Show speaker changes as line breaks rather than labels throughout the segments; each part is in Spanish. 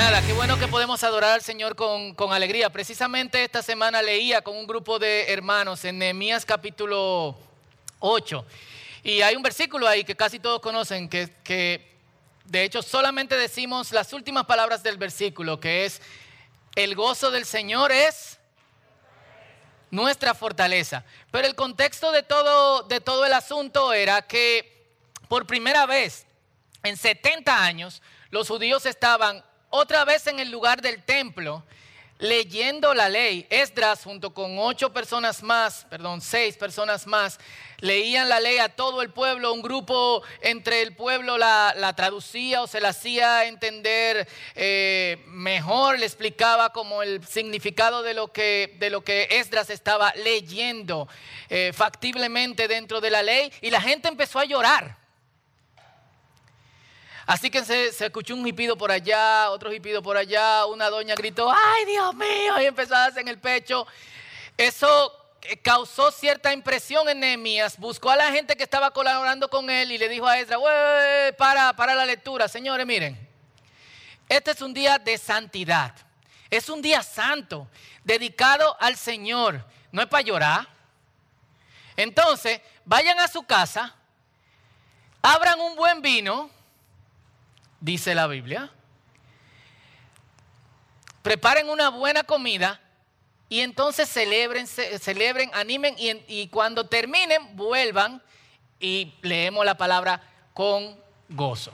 nada, qué bueno que podemos adorar al Señor con, alegría. Precisamente esta semana leía con un grupo de hermanos en Nehemías capítulo 8. Y hay un versículo ahí que casi todos conocen, que, que de hecho solamente decimos las últimas palabras del versículo, que es, el gozo del Señor es nuestra fortaleza. Pero el contexto de todo, de todo el asunto era que por primera vez en 70 años los judíos estaban otra vez en el lugar del templo leyendo la ley. Esdras junto con ocho personas más, perdón, seis personas más, leían la ley a todo el pueblo. Un grupo entre el pueblo la, traducía o se la hacía entender eh, mejor, le explicaba como el significado de lo que, de lo que Esdras estaba leyendo eh, factiblemente dentro de la ley. Y la gente empezó a llorar. Así que se, escuchó un hipido por allá, otro hipido por allá, una doña gritó, ay Dios mío, y empezó a darse en el pecho. Eso eh, causó cierta impresión en Nehemías. Buscó a la gente que estaba colaborando con él y le dijo a Ezra, para, para la lectura. Señores, miren, este es un día de santidad. Es un día santo, dedicado al Señor. No es para llorar. Entonces, vayan a su casa, abran un buen vino dice la Biblia. Preparen una buena comida y entonces celebren, celebren animen y, y cuando terminen vuelvan y leemos la palabra con gozo.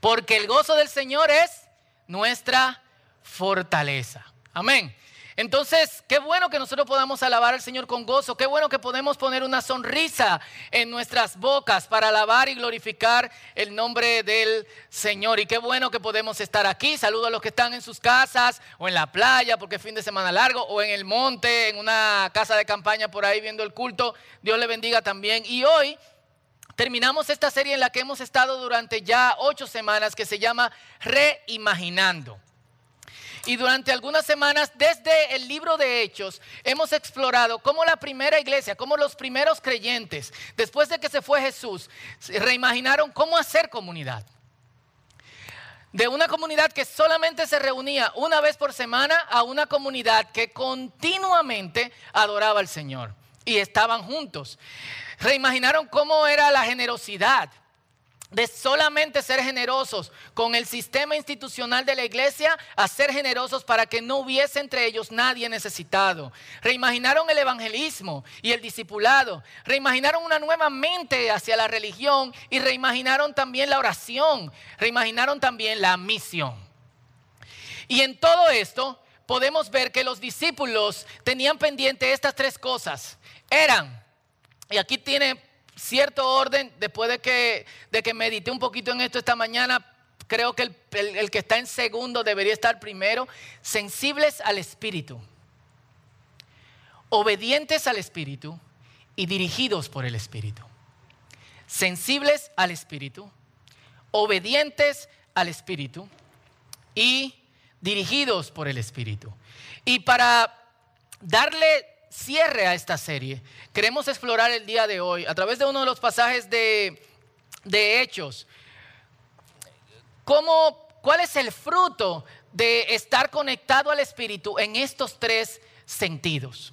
Porque el gozo del Señor es nuestra fortaleza. Amén. Entonces, qué bueno que nosotros podamos alabar al Señor con gozo, qué bueno que podemos poner una sonrisa en nuestras bocas para alabar y glorificar el nombre del Señor. Y qué bueno que podemos estar aquí. Saludo a los que están en sus casas o en la playa porque es fin de semana largo o en el monte, en una casa de campaña por ahí viendo el culto. Dios le bendiga también. Y hoy terminamos esta serie en la que hemos estado durante ya ocho semanas que se llama Reimaginando. Y durante algunas semanas, desde el libro de Hechos, hemos explorado cómo la primera iglesia, cómo los primeros creyentes, después de que se fue Jesús, reimaginaron cómo hacer comunidad. De una comunidad que solamente se reunía una vez por semana a una comunidad que continuamente adoraba al Señor y estaban juntos. Reimaginaron cómo era la generosidad, de solamente ser generosos con el sistema institucional de la iglesia a ser generosos para que no hubiese entre ellos nadie necesitado. Reimaginaron el evangelismo y el discipulado. Reimaginaron una nueva mente hacia la religión y reimaginaron también la oración. Reimaginaron también la misión. Y en todo esto podemos ver que los discípulos tenían pendiente estas tres cosas. Eran, y aquí tiene cierto orden, después de que, de que medité un poquito en esto esta mañana, creo que el, el que está en segundo debería estar primero, sensibles al Espíritu, obedientes al Espíritu y dirigidos por el Espíritu. Sensibles al Espíritu, obedientes al Espíritu y dirigidos por el Espíritu. Y para darle cierre a esta serie, queremos explorar el día de hoy a través de uno de los pasajes de, Hechos. ¿Cómo, ¿Cuál es el fruto de estar conectado al Espíritu en estos tres sentidos?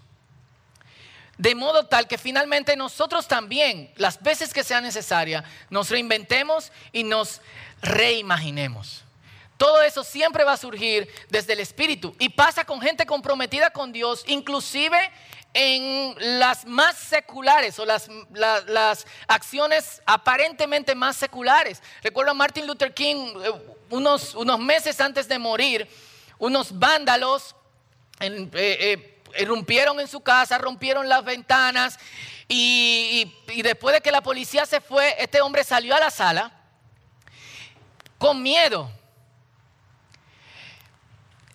De modo tal que finalmente nosotros también, las veces que sea necesaria, nos reinventemos y nos reimaginemos. Todo eso siempre va a surgir desde el Espíritu y pasa con gente comprometida con Dios, inclusive en las más seculares o las, acciones aparentemente más seculares. Recuerdo a Martin Luther King eh, unos, unos meses antes de morir, unos vándalos eh, eh, irrumpieron en su casa, rompieron las ventanas y después de que la policía se fue, este hombre salió a la sala con miedo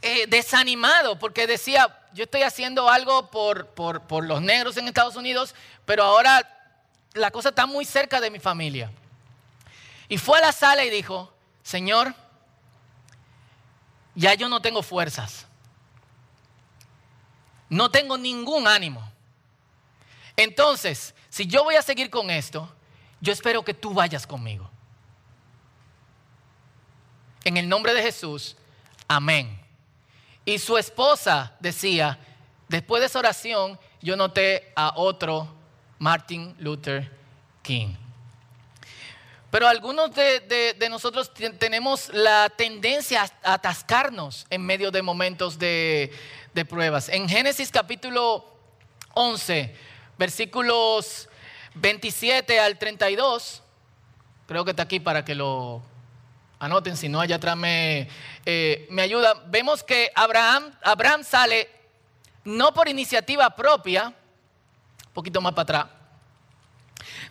eh, desanimado porque decía, yo estoy haciendo algo por, por, los negros en Estados Unidos, pero ahora la cosa está muy cerca de mi familia. Y fue a la sala y dijo, Señor, ya yo no tengo fuerzas. No tengo ningún ánimo. Entonces, si yo voy a seguir con esto, yo espero que tú vayas conmigo. en el nombre de Jesús, amén. Y su esposa decía, después de esa oración, yo noté a otro Martin Luther King. Pero algunos de, nosotros tenemos la tendencia a atascarnos en medio de momentos de, de pruebas. En Génesis capítulo 11, versículos 27 al 32, creo que está aquí para que lo anoten, si no allá atrás me, eh, me ayuda. Vemos que Abraham, Abraham sale no por iniciativa propia, un poquito más para atrás,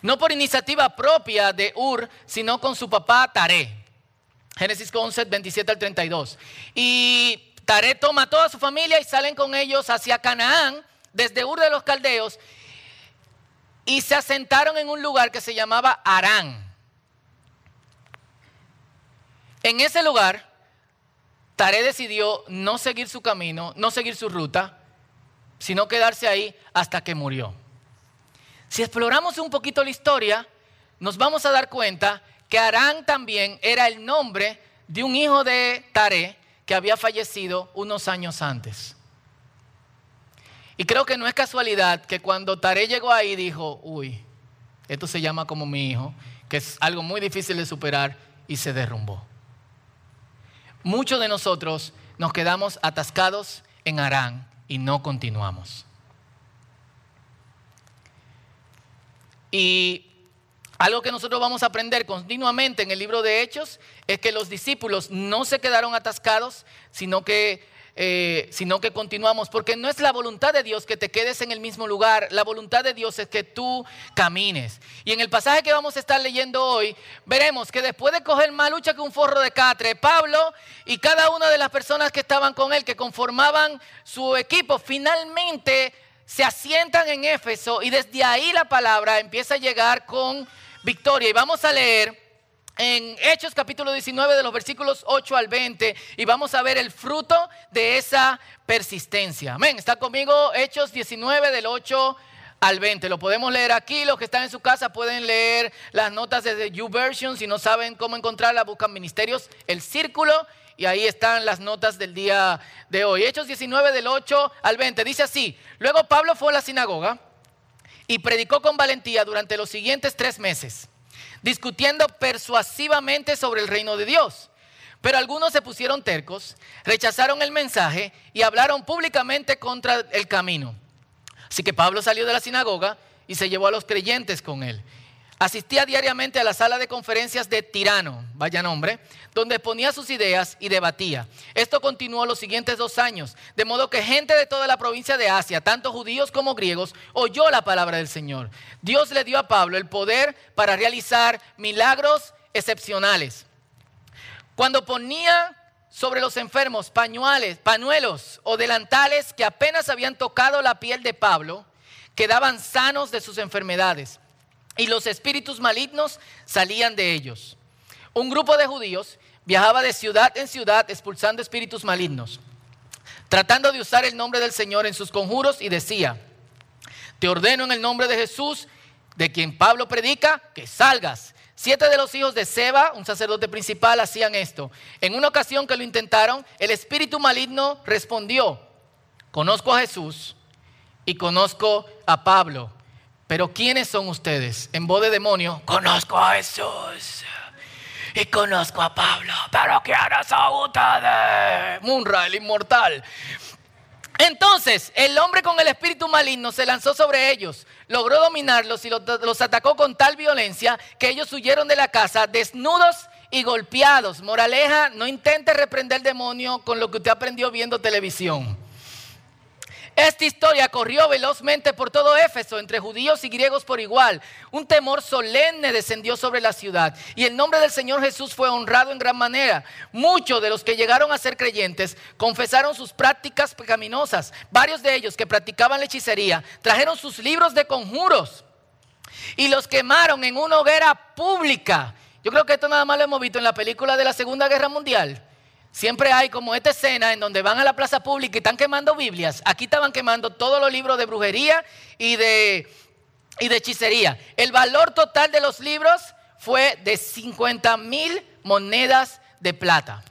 no por iniciativa propia de Ur, sino con su papá Taré. Génesis 11, 27 al 32. Y Taré toma a toda su familia y salen con ellos hacia Canaán, desde Ur de los Caldeos, y se asentaron en un lugar que se llamaba Arán. En ese lugar, Taré decidió no seguir su camino, no seguir su ruta, sino quedarse ahí hasta que murió. Si exploramos un poquito la historia, nos vamos a dar cuenta que Arán también era el nombre de un hijo de Taré que había fallecido unos años antes. Y creo que no es casualidad que cuando Taré llegó ahí dijo, uy, esto se llama como mi hijo, que es algo muy difícil de superar y se derrumbó. Muchos de nosotros nos quedamos atascados en Arán y no continuamos. Y algo que nosotros vamos a aprender continuamente en el libro de Hechos es que los discípulos no se quedaron atascados, sino que, eh, sino que continuamos, porque no es la voluntad de Dios que te quedes en el mismo lugar, la voluntad de Dios es que tú camines. Y en el pasaje que vamos a estar leyendo hoy, veremos que después de coger más lucha que un forro de catre, Pablo y cada una de las personas que estaban con él, que conformaban su equipo, finalmente se asientan en Éfeso y desde ahí la palabra empieza a llegar con victoria. Y vamos a leer en Hechos capítulo 19 de los versículos 8 al 20 y vamos a ver el fruto de esa persistencia. Amén. Está conmigo Hechos 19 del 8 al 20. Lo podemos leer aquí. Los que están en su casa pueden leer las notas desde YouVersion. Si no saben cómo encontrarla, buscan Ministerios, el Círculo y ahí están las notas del día de hoy. Hechos 19 del 8 al 20. Dice así, luego Pablo fue a la sinagoga y predicó con valentía durante los siguientes tres meses, discutiendo persuasivamente sobre el reino de Dios. Pero algunos se pusieron tercos, rechazaron el mensaje y hablaron públicamente contra el camino. Así que Pablo salió de la sinagoga y se llevó a los creyentes con él. Asistía diariamente a la sala de conferencias de Tirano, vaya nombre, donde ponía sus ideas y debatía. Esto continuó los siguientes dos años, de modo que gente de toda la provincia de Asia, tanto judíos como griegos, oyó la palabra del Señor. Dios le dio a Pablo el poder para realizar milagros excepcionales. Cuando ponía sobre los enfermos pañuelos o delantales que apenas habían tocado la piel de Pablo, quedaban sanos de sus enfermedades y los espíritus malignos salían de ellos. Un grupo de judíos viajaba de ciudad en ciudad expulsando espíritus malignos, tratando de usar el nombre del Señor en sus conjuros y decía, te ordeno en el nombre de Jesús, de quien Pablo predica, que salgas. Siete de los hijos de Seba, un sacerdote principal, hacían esto. En una ocasión que lo intentaron, el espíritu maligno respondió, conozco a Jesús y conozco a Pablo pero ¿quiénes son ustedes? En voz de demonio, conozco a Jesús y conozco a Pablo, pero ¿quiénes son ustedes? Munra, el inmortal. Entonces, el hombre con el espíritu maligno se lanzó sobre ellos, logró dominarlos y los, atacó con tal violencia que ellos huyeron de la casa desnudos y golpeados. Moraleja, no intente reprender el demonio con lo que usted aprendió viendo televisión. Esta historia corrió velozmente por todo Éfeso, entre judíos y griegos por igual. Un temor solemne descendió sobre la ciudad y el nombre del Señor Jesús fue honrado en gran manera. Muchos de los que llegaron a ser creyentes confesaron sus prácticas pecaminosas. Varios de ellos que practicaban la hechicería trajeron sus libros de conjuros y los quemaron en una hoguera pública. Yo creo que esto nada más lo hemos visto en la película de la Segunda Guerra Mundial. Siempre hay como esta escena en donde van a la plaza pública y están quemando Biblias. Aquí estaban quemando todos los libros de brujería y de, y de hechicería. El valor total de los libros fue de 50 mil monedas de plata.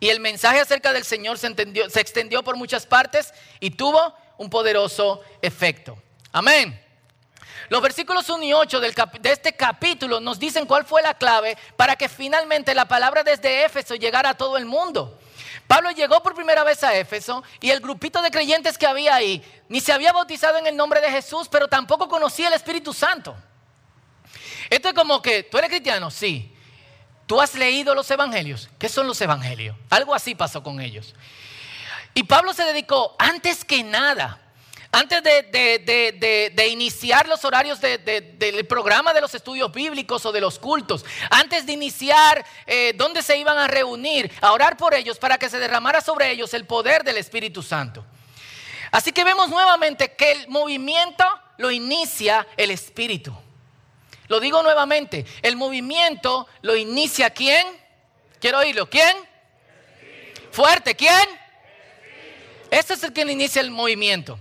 Y el mensaje acerca del Señor se, entendió, se extendió por muchas partes y tuvo un poderoso efecto. Amén. Los versículos 1 y 8 del de este capítulo nos dicen cuál fue la clave para que finalmente la palabra desde Éfeso llegara a todo el mundo. Pablo llegó por primera vez a Éfeso y el grupito de creyentes que había ahí ni se había bautizado en el nombre de Jesús, pero tampoco conocía el Espíritu Santo. Esto es como que, ¿tú eres cristiano? Sí. ¿Tú has leído los evangelios? ¿Qué son los evangelios? Algo así pasó con ellos. Y Pablo se dedicó, antes que nada, antes de, iniciar los horarios del programa de los estudios bíblicos o de los cultos, antes de iniciar eh, dónde se iban a reunir, a orar por ellos para que se derramara sobre ellos el poder del Espíritu Santo. Así que vemos nuevamente que el movimiento lo inicia el Espíritu. Lo digo nuevamente, el movimiento lo inicia quién? Quiero oírlo, ¿quién? Fuerte, ¿quién? Este es el que inicia el movimiento.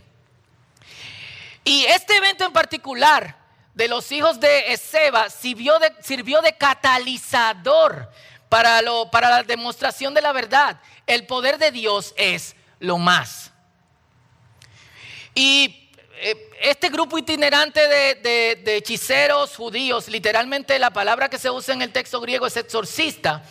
Y este evento en particular de los hijos de Ezeba sirvió de, catalizador para la demostración de la verdad. El poder de Dios es lo más. Y eh, este grupo itinerante de, hechiceros judíos, literalmente la palabra que se usa en el texto griego es exorcista,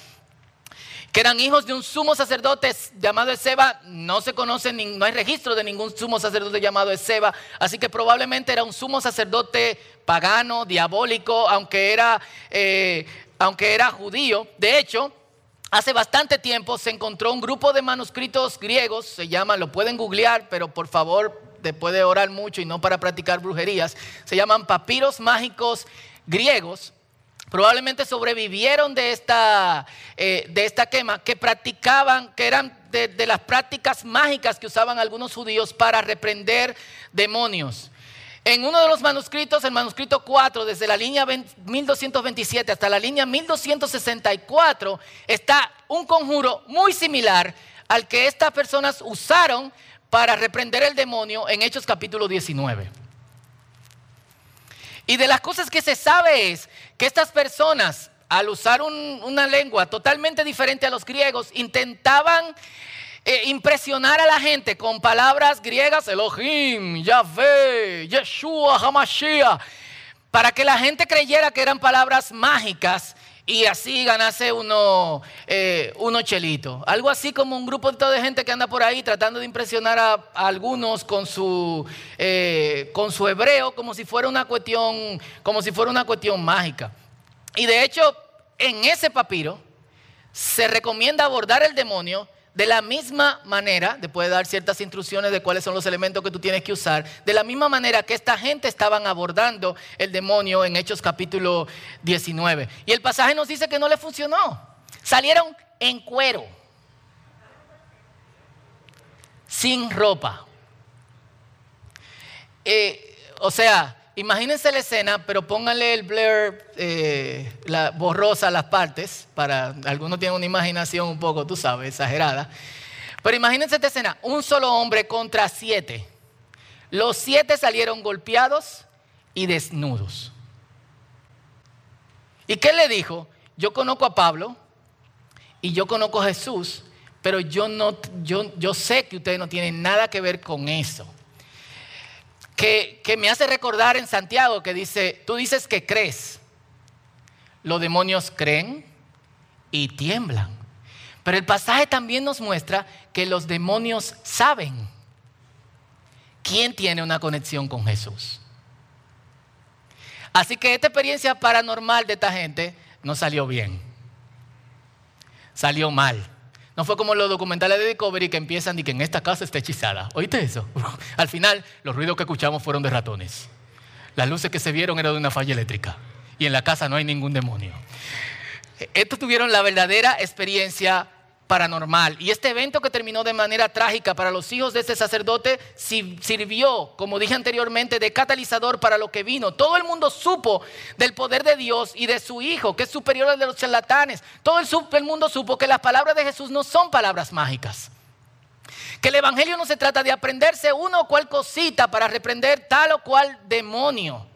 que eran hijos de un sumo sacerdote llamado Ezeba, no se conoce, no hay registro de ningún sumo sacerdote llamado Ezeba, así que probablemente era un sumo sacerdote pagano, diabólico, aunque era, eh, aunque era judío. De hecho, Hace bastante tiempo se encontró un grupo de manuscritos griegos, se llaman, lo pueden googlear, pero por favor después de orar mucho y no para practicar brujerías, se llaman papiros mágicos griegos. Probablemente sobrevivieron de esta, eh, de esta quema, que practicaban, que eran de, de las prácticas mágicas que usaban algunos judíos para reprender demonios. En uno de los manuscritos, el manuscrito 4, desde la línea 1227 hasta la línea 1264, está un conjuro muy similar al que estas personas usaron para reprender el demonio en Hechos capítulo 19. Y de las cosas que se sabe es que estas personas, al usar una lengua totalmente diferente a los griegos, intentaban eh, impresionar a la gente con palabras griegas, Elohim, Yahvé, Yeshua, Hamashiach, para que la gente creyera que eran palabras mágicas y así ganase uno, eh, uno chelito. Algo así como un grupo de gente que anda por ahí tratando de impresionar a, algunos con su, eh, con su hebreo como si fuera una cuestión, como si fuera una cuestión mágica. Y de hecho, en ese papiro se recomienda abordar el demonio de la misma manera, después de dar ciertas instrucciones de cuáles son los elementos que tú tienes que usar, de la misma manera que esta gente estaban abordando el demonio en Hechos capítulo 19. Y el pasaje nos dice que no le funcionó. Salieron en cuero, sin ropa. Eh, o sea, imagínense la escena, pero pónganle el blur eh, la, borrosa las partes, para algunos tienen una imaginación un poco, tú sabes, exagerada. Pero imagínense esta escena, un solo hombre contra siete. Los siete salieron golpeados y desnudos. ¿Y qué le dijo? Yo conozco a Pablo y yo conozco a Jesús, pero yo, no, yo, yo sé que ustedes no tienen nada que ver con eso que, me hace recordar en Santiago que dice, tú dices que crees, los demonios creen y tiemblan. Pero el pasaje también nos muestra que los demonios saben quién tiene una conexión con Jesús. Así que esta experiencia paranormal de esta gente no salió bien. Salió mal. No fue como los documentales de Discovery que empiezan y que en esta casa está hechizada. ¿Oíste eso? Al final, los ruidos que escuchamos fueron de ratones. Las luces que se vieron eran de una falla eléctrica. Y en la casa no hay ningún demonio. Estos tuvieron la verdadera experiencia paranormal. Y este evento que terminó de manera trágica para los hijos de ese sacerdote sirvió, como dije anteriormente, de catalizador para lo que vino. Todo el mundo supo del poder de Dios y de su Hijo, que es superior al de los charlatanes. Todo el, mundo supo que las palabras de Jesús no son palabras mágicas. Que el Evangelio no se trata de aprenderse uno o cual cosita para reprender tal o cual demonio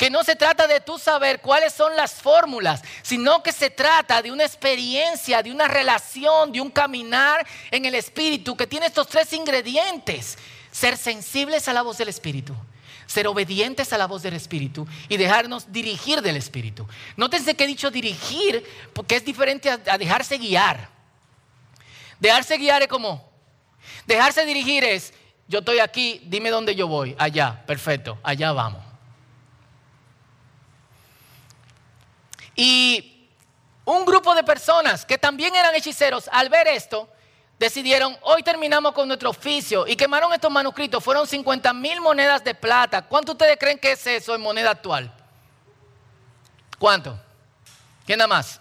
que no se trata de tú saber cuáles son las fórmulas, sino que se trata de una experiencia, de una relación, de un caminar en el Espíritu que tiene estos tres ingredientes. Ser sensibles a la voz del Espíritu, ser obedientes a la voz del Espíritu y dejarnos dirigir del Espíritu. Nótense que he dicho dirigir porque es diferente a, dejarse guiar. Dejarse guiar es como, dejarse dirigir es, yo estoy aquí, dime dónde yo voy, allá, perfecto, allá vamos. Y un grupo de personas que también eran hechiceros, al ver esto, decidieron, hoy terminamos con nuestro oficio y quemaron estos manuscritos. Fueron 50 mil monedas de plata. ¿Cuánto ustedes creen que es eso en moneda actual? ¿Cuánto? ¿Quién da más?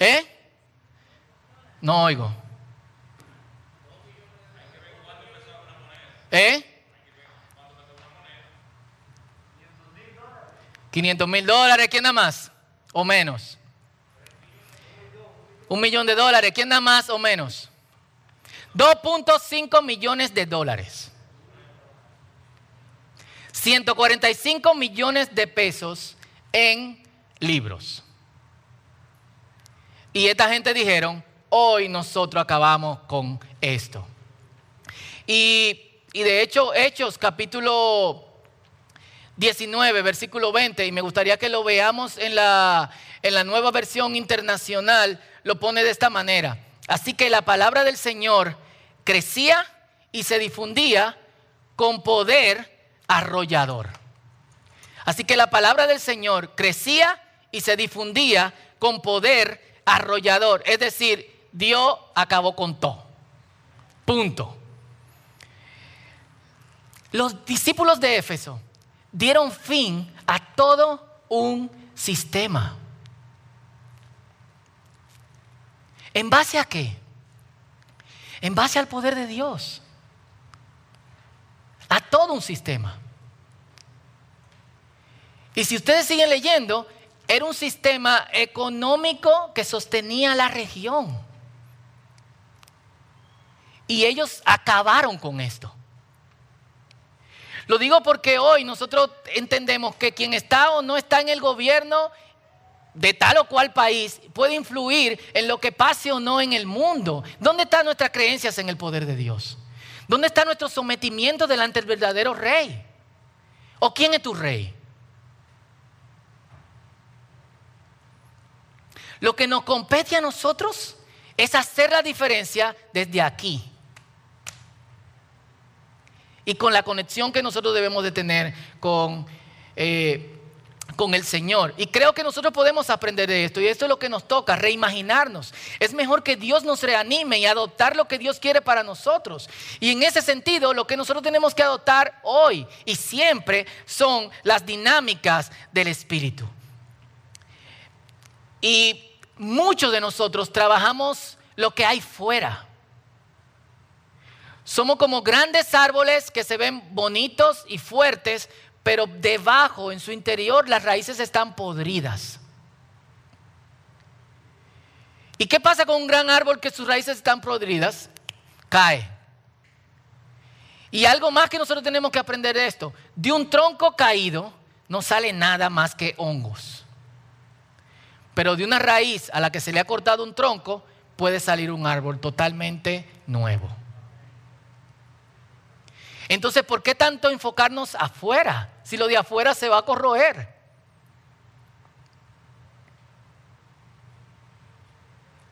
¿Eh? No oigo. ¿Eh? 500 mil dólares, ¿quién da más? ¿O menos? Un millón de dólares, ¿quién da más o menos? 2.5 millones de dólares. 145 millones de pesos en libros. Y esta gente dijeron, hoy nosotros acabamos con esto. Y, y de hecho, Hechos capítulo 19, versículo 20, y me gustaría que lo veamos en la, en la nueva versión internacional, lo pone de esta manera. Así que la palabra del Señor crecía y se difundía con poder arrollador. Así que la palabra del Señor crecía y se difundía con poder arrollador. Es decir, Dios acabó con todo. Punto. Los discípulos de Éfeso dieron fin a todo un sistema. ¿En base a qué? En base al poder de Dios. A todo un sistema. Y si ustedes siguen leyendo, era un sistema económico que sostenía la región. Y ellos acabaron con esto. Lo digo porque hoy nosotros entendemos que quien está o no está en el gobierno de tal o cual país puede influir en lo que pase o no en el mundo. ¿Dónde están nuestras creencias en el poder de Dios? ¿Dónde está nuestro sometimiento delante del verdadero rey? ¿O quién es tu rey? Lo que nos compete a nosotros es hacer la diferencia desde aquí y con la conexión que nosotros debemos de tener con, eh, con el Señor. Y creo que nosotros podemos aprender de esto y esto es lo que nos toca, reimaginarnos. Es mejor que Dios nos reanime y adoptar lo que Dios quiere para nosotros. Y en ese sentido, lo que nosotros tenemos que adoptar hoy y siempre son las dinámicas del Espíritu. Y muchos de nosotros trabajamos lo que hay fuera. Somos como grandes árboles que se ven bonitos y fuertes, pero debajo, en su interior, las raíces están podridas. ¿Y qué pasa con un gran árbol que sus raíces están podridas? Cae. Y algo más que nosotros tenemos que aprender de esto. De un tronco caído no sale nada más que hongos. Pero de una raíz a la que se le ha cortado un tronco puede salir un árbol totalmente nuevo. Entonces, ¿por qué tanto enfocarnos afuera? Si lo de afuera se va a corroer.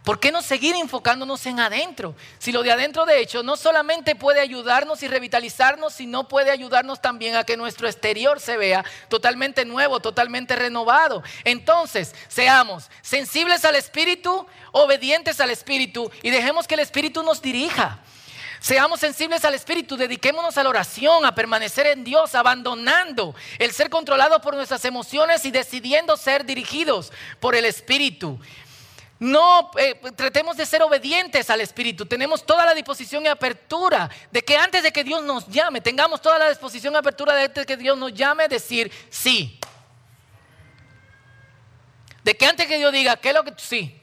¿Por qué no seguir enfocándonos en adentro? Si lo de adentro, de hecho, no solamente puede ayudarnos y revitalizarnos, sino puede ayudarnos también a que nuestro exterior se vea totalmente nuevo, totalmente renovado. Entonces, seamos sensibles al Espíritu, obedientes al Espíritu y dejemos que el Espíritu nos dirija. Seamos sensibles al Espíritu, dediquémonos a la oración, a permanecer en Dios, abandonando el ser controlado por nuestras emociones y decidiendo ser dirigidos por el Espíritu. No eh, tratemos de ser obedientes al Espíritu. Tenemos toda la disposición y apertura de que antes de que Dios nos llame, tengamos toda la disposición y apertura de que Dios nos llame, decir sí. De que antes que Dios diga, ¿qué es lo que sí?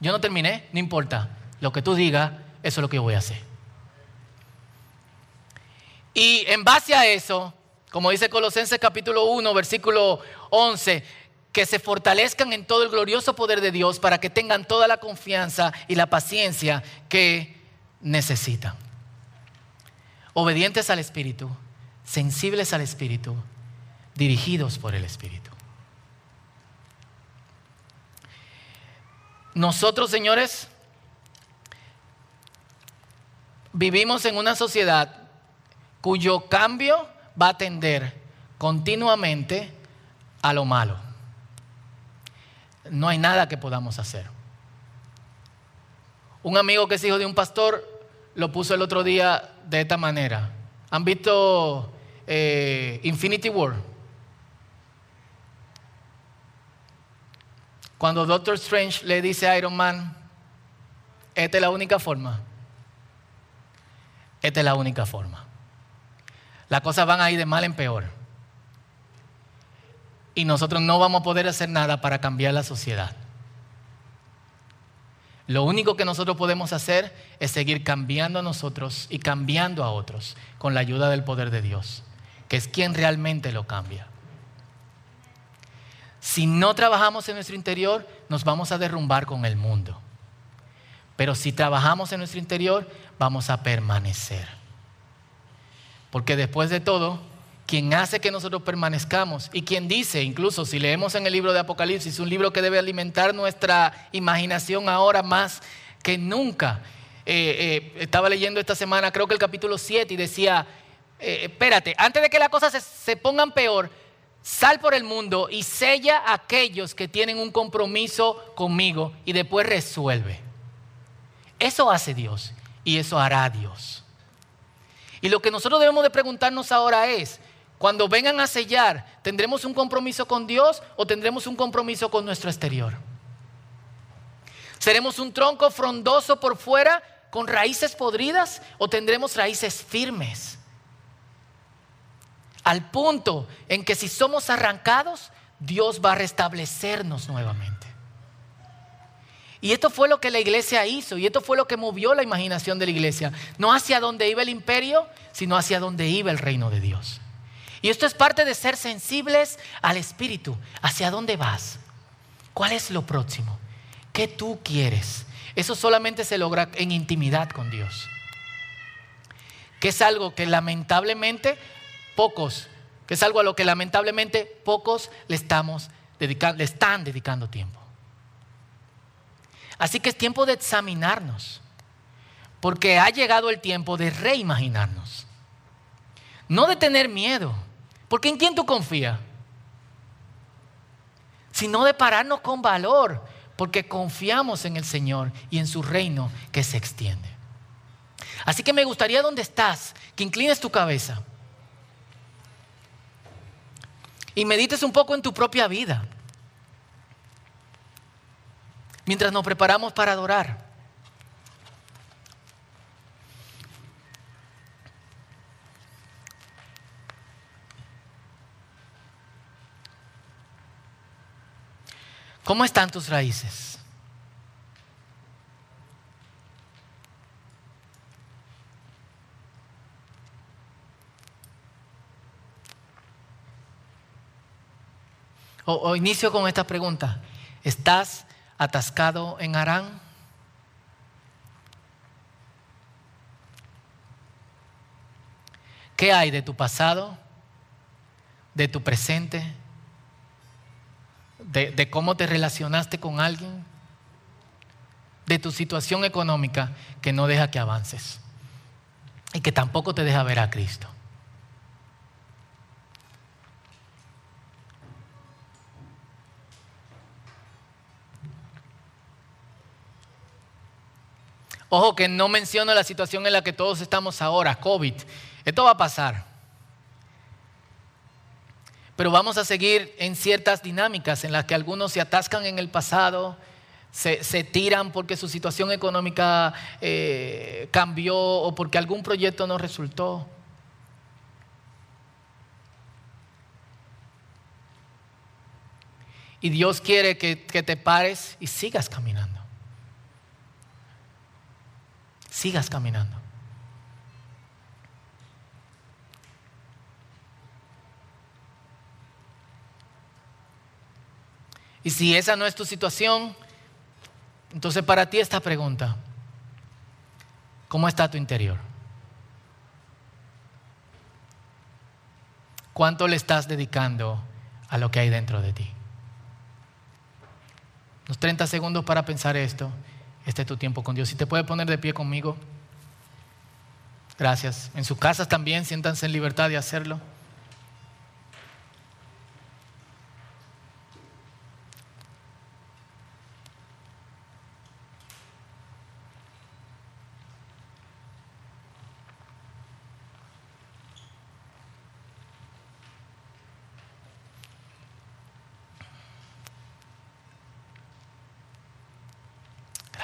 Yo no terminé, no importa. Lo que tú digas, eso es lo que yo voy a hacer. Y en base a eso, como dice Colosenses capítulo 1, versículo 11, que se fortalezcan en todo el glorioso poder de Dios para que tengan toda la confianza y la paciencia que necesitan. Obedientes al Espíritu, sensibles al Espíritu, dirigidos por el Espíritu. Nosotros, señores, vivimos en una sociedad cuyo cambio va a tender continuamente a lo malo. No hay nada que podamos hacer. Un amigo que es hijo de un pastor lo puso el otro día de esta manera. ¿Han visto eh, Infinity War? Cuando Doctor Strange le dice a Iron Man, esta es la única forma. Esta es la única forma. Las cosas van a ir de mal en peor. Y nosotros no vamos a poder hacer nada para cambiar la sociedad. Lo único que nosotros podemos hacer es seguir cambiando a nosotros y cambiando a otros con la ayuda del poder de Dios, que es quien realmente lo cambia. Si no trabajamos en nuestro interior, nos vamos a derrumbar con el mundo. Pero si trabajamos en nuestro interior, vamos a permanecer. Porque después de todo, quien hace que nosotros permanezcamos y quien dice, incluso si leemos en el libro de Apocalipsis, un libro que debe alimentar nuestra imaginación ahora más que nunca. Eh, eh, estaba leyendo esta semana, creo que el capítulo 7, y decía, eh, espérate, antes de que las cosas se, se pongan peor, sal por el mundo y sella a aquellos que tienen un compromiso conmigo y después resuelve. Eso hace Dios y eso hará Dios. Y lo que nosotros debemos de preguntarnos ahora es, cuando vengan a sellar, ¿tendremos un compromiso con Dios o tendremos un compromiso con nuestro exterior? ¿Seremos un tronco frondoso por fuera con raíces podridas o tendremos raíces firmes? Al punto en que si somos arrancados, Dios va a restablecernos nuevamente. Y esto fue lo que la iglesia hizo y esto fue lo que movió la imaginación de la iglesia. No hacia dónde iba el imperio, sino hacia dónde iba el reino de Dios. Y esto es parte de ser sensibles al Espíritu. ¿Hacia dónde vas? ¿Cuál es lo próximo? ¿Qué tú quieres? Eso solamente se logra en intimidad con Dios. Que es algo que lamentablemente pocos, que es algo a lo que lamentablemente pocos le, estamos dedicando, le están dedicando tiempo. Así que es tiempo de examinarnos, porque ha llegado el tiempo de reimaginarnos. No de tener miedo, porque ¿en quién tú confías? Sino de pararnos con valor, porque confiamos en el Señor y en su reino que se extiende. Así que me gustaría donde estás, que inclines tu cabeza y medites un poco en tu propia vida. Mientras nos preparamos para adorar. ¿Cómo están tus raíces? O, inicio con esta pregunta. ¿Estás atascado en Arán? ¿Qué hay de tu pasado? ¿De tu presente? ¿De, cómo te relacionaste con alguien? ¿De tu situación económica que no deja que avances? Y que tampoco te deja ver a Cristo. Ojo que no menciono la situación en la que todos estamos ahora, COVID. Esto va a pasar. Pero vamos a seguir en ciertas dinámicas en las que algunos se atascan en el pasado, se, tiran porque su situación económica eh, cambió o porque algún proyecto no resultó. Y Dios quiere que te pares y sigas caminando sigas caminando. Y si esa no es tu situación, entonces para ti esta pregunta, ¿cómo está tu interior? ¿Cuánto le estás dedicando a lo que hay dentro de ti? Unos 30 segundos para pensar esto este es tu tiempo con Dios. Si te puede poner de pie conmigo. Gracias. En sus casas también siéntanse en libertad de hacerlo.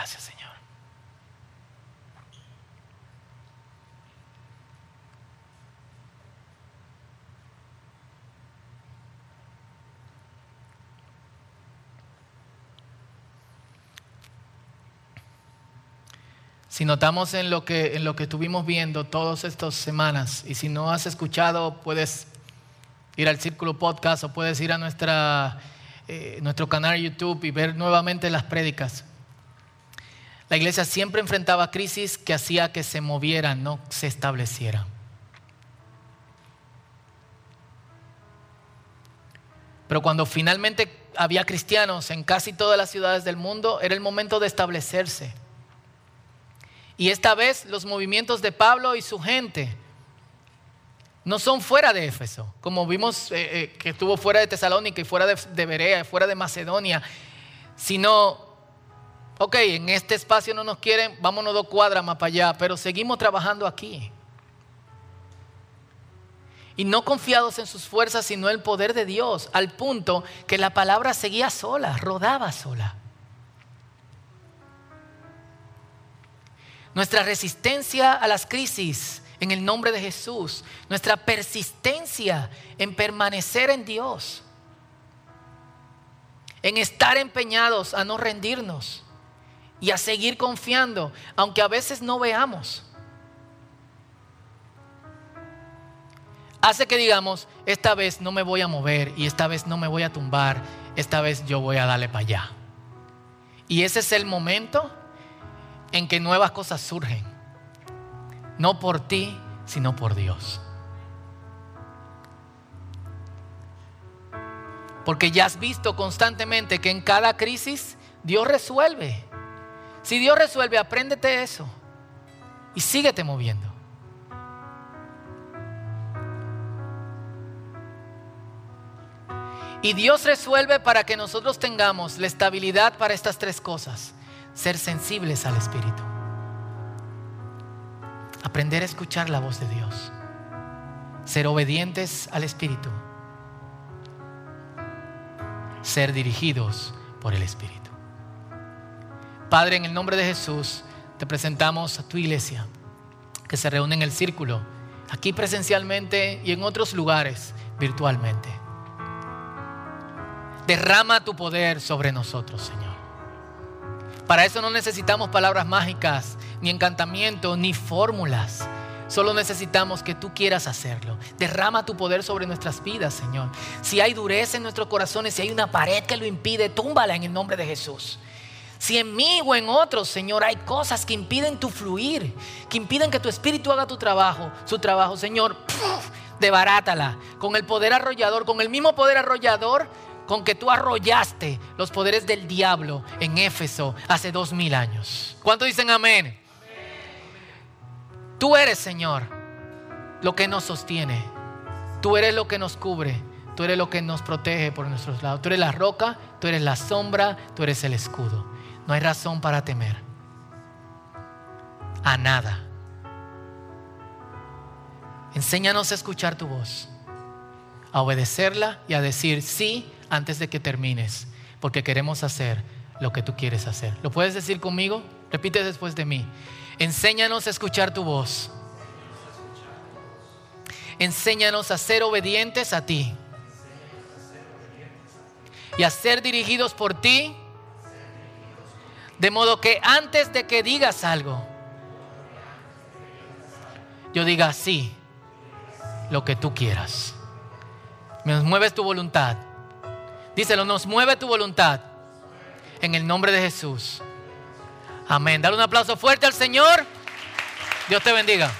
Gracias, Señor. Si notamos en lo que en lo que estuvimos viendo todas estas semanas y si no has escuchado puedes ir al Círculo Podcast o puedes ir a nuestra, eh, nuestro canal YouTube y ver nuevamente las prédicas. La iglesia siempre enfrentaba crisis que hacía que se movieran, no se establecieran. Pero cuando finalmente había cristianos en casi todas las ciudades del mundo, era el momento de establecerse. Y esta vez los movimientos de Pablo y su gente no son fuera de Éfeso, como vimos eh, eh, que estuvo fuera de Tesalónica y fuera de, Berea, fuera de Macedonia, sino, ok, en este espacio no nos quieren, vámonos dos cuadras más para allá, pero seguimos trabajando aquí. Y no confiados en sus fuerzas, sino en el poder de Dios, al punto que la palabra seguía sola, rodaba sola. Nuestra resistencia a las crisis en el nombre de Jesús, nuestra persistencia en permanecer en Dios, en estar empeñados a no rendirnos y a seguir confiando, aunque a veces no veamos. Hace que digamos, esta vez no me voy a mover y esta vez no me voy a tumbar, esta vez yo voy a darle para allá. Y ese es el momento en que nuevas cosas surgen. No por ti, sino por Dios. Porque ya has visto constantemente que en cada crisis Dios resuelve. Si Dios resuelve, apréndete eso y síguete moviendo. Y Dios resuelve para que nosotros tengamos la estabilidad para estas tres cosas. Ser sensibles al Espíritu. Aprender a escuchar la voz de Dios. Ser obedientes al Espíritu. Ser dirigidos por el Espíritu. Padre, en el nombre de Jesús, te presentamos a tu iglesia que se reúne en el círculo, aquí presencialmente y en otros lugares virtualmente. Derrama tu poder sobre nosotros, Señor. Para eso no necesitamos palabras mágicas, ni encantamiento, ni fórmulas. Solo necesitamos que tú quieras hacerlo. Derrama tu poder sobre nuestras vidas, Señor. Si hay dureza en nuestros corazones, si hay una pared que lo impide, túmbala en el nombre de Jesús. Si en mí o en otros, Señor, hay cosas que impiden tu fluir, que impiden que tu espíritu haga tu trabajo, su trabajo, Señor, debarátala con el poder arrollador, con el mismo poder arrollador con que tú arrollaste los poderes del diablo en Éfeso hace dos mil años. ¿Cuánto dicen amén? Tú eres, Señor, lo que nos sostiene. Tú eres lo que nos cubre. Tú eres lo que nos protege por nuestros lados. Tú eres la roca, tú eres la sombra, tú eres el escudo. No hay razón para temer. A nada. Enséñanos a escuchar tu voz, a obedecerla y a decir sí antes de que termines, porque queremos hacer lo que tú quieres hacer. ¿Lo puedes decir conmigo? Repite después de mí. Enséñanos a escuchar tu voz. Enséñanos a ser obedientes a ti. Y a ser dirigidos por ti. De modo que antes de que digas algo, yo diga sí, lo que tú quieras. Me mueves tu voluntad Díselo, nos mueve tu voluntad. En el nombre de Jesús. Amén. Dale un aplauso fuerte al Señor. Dios te bendiga.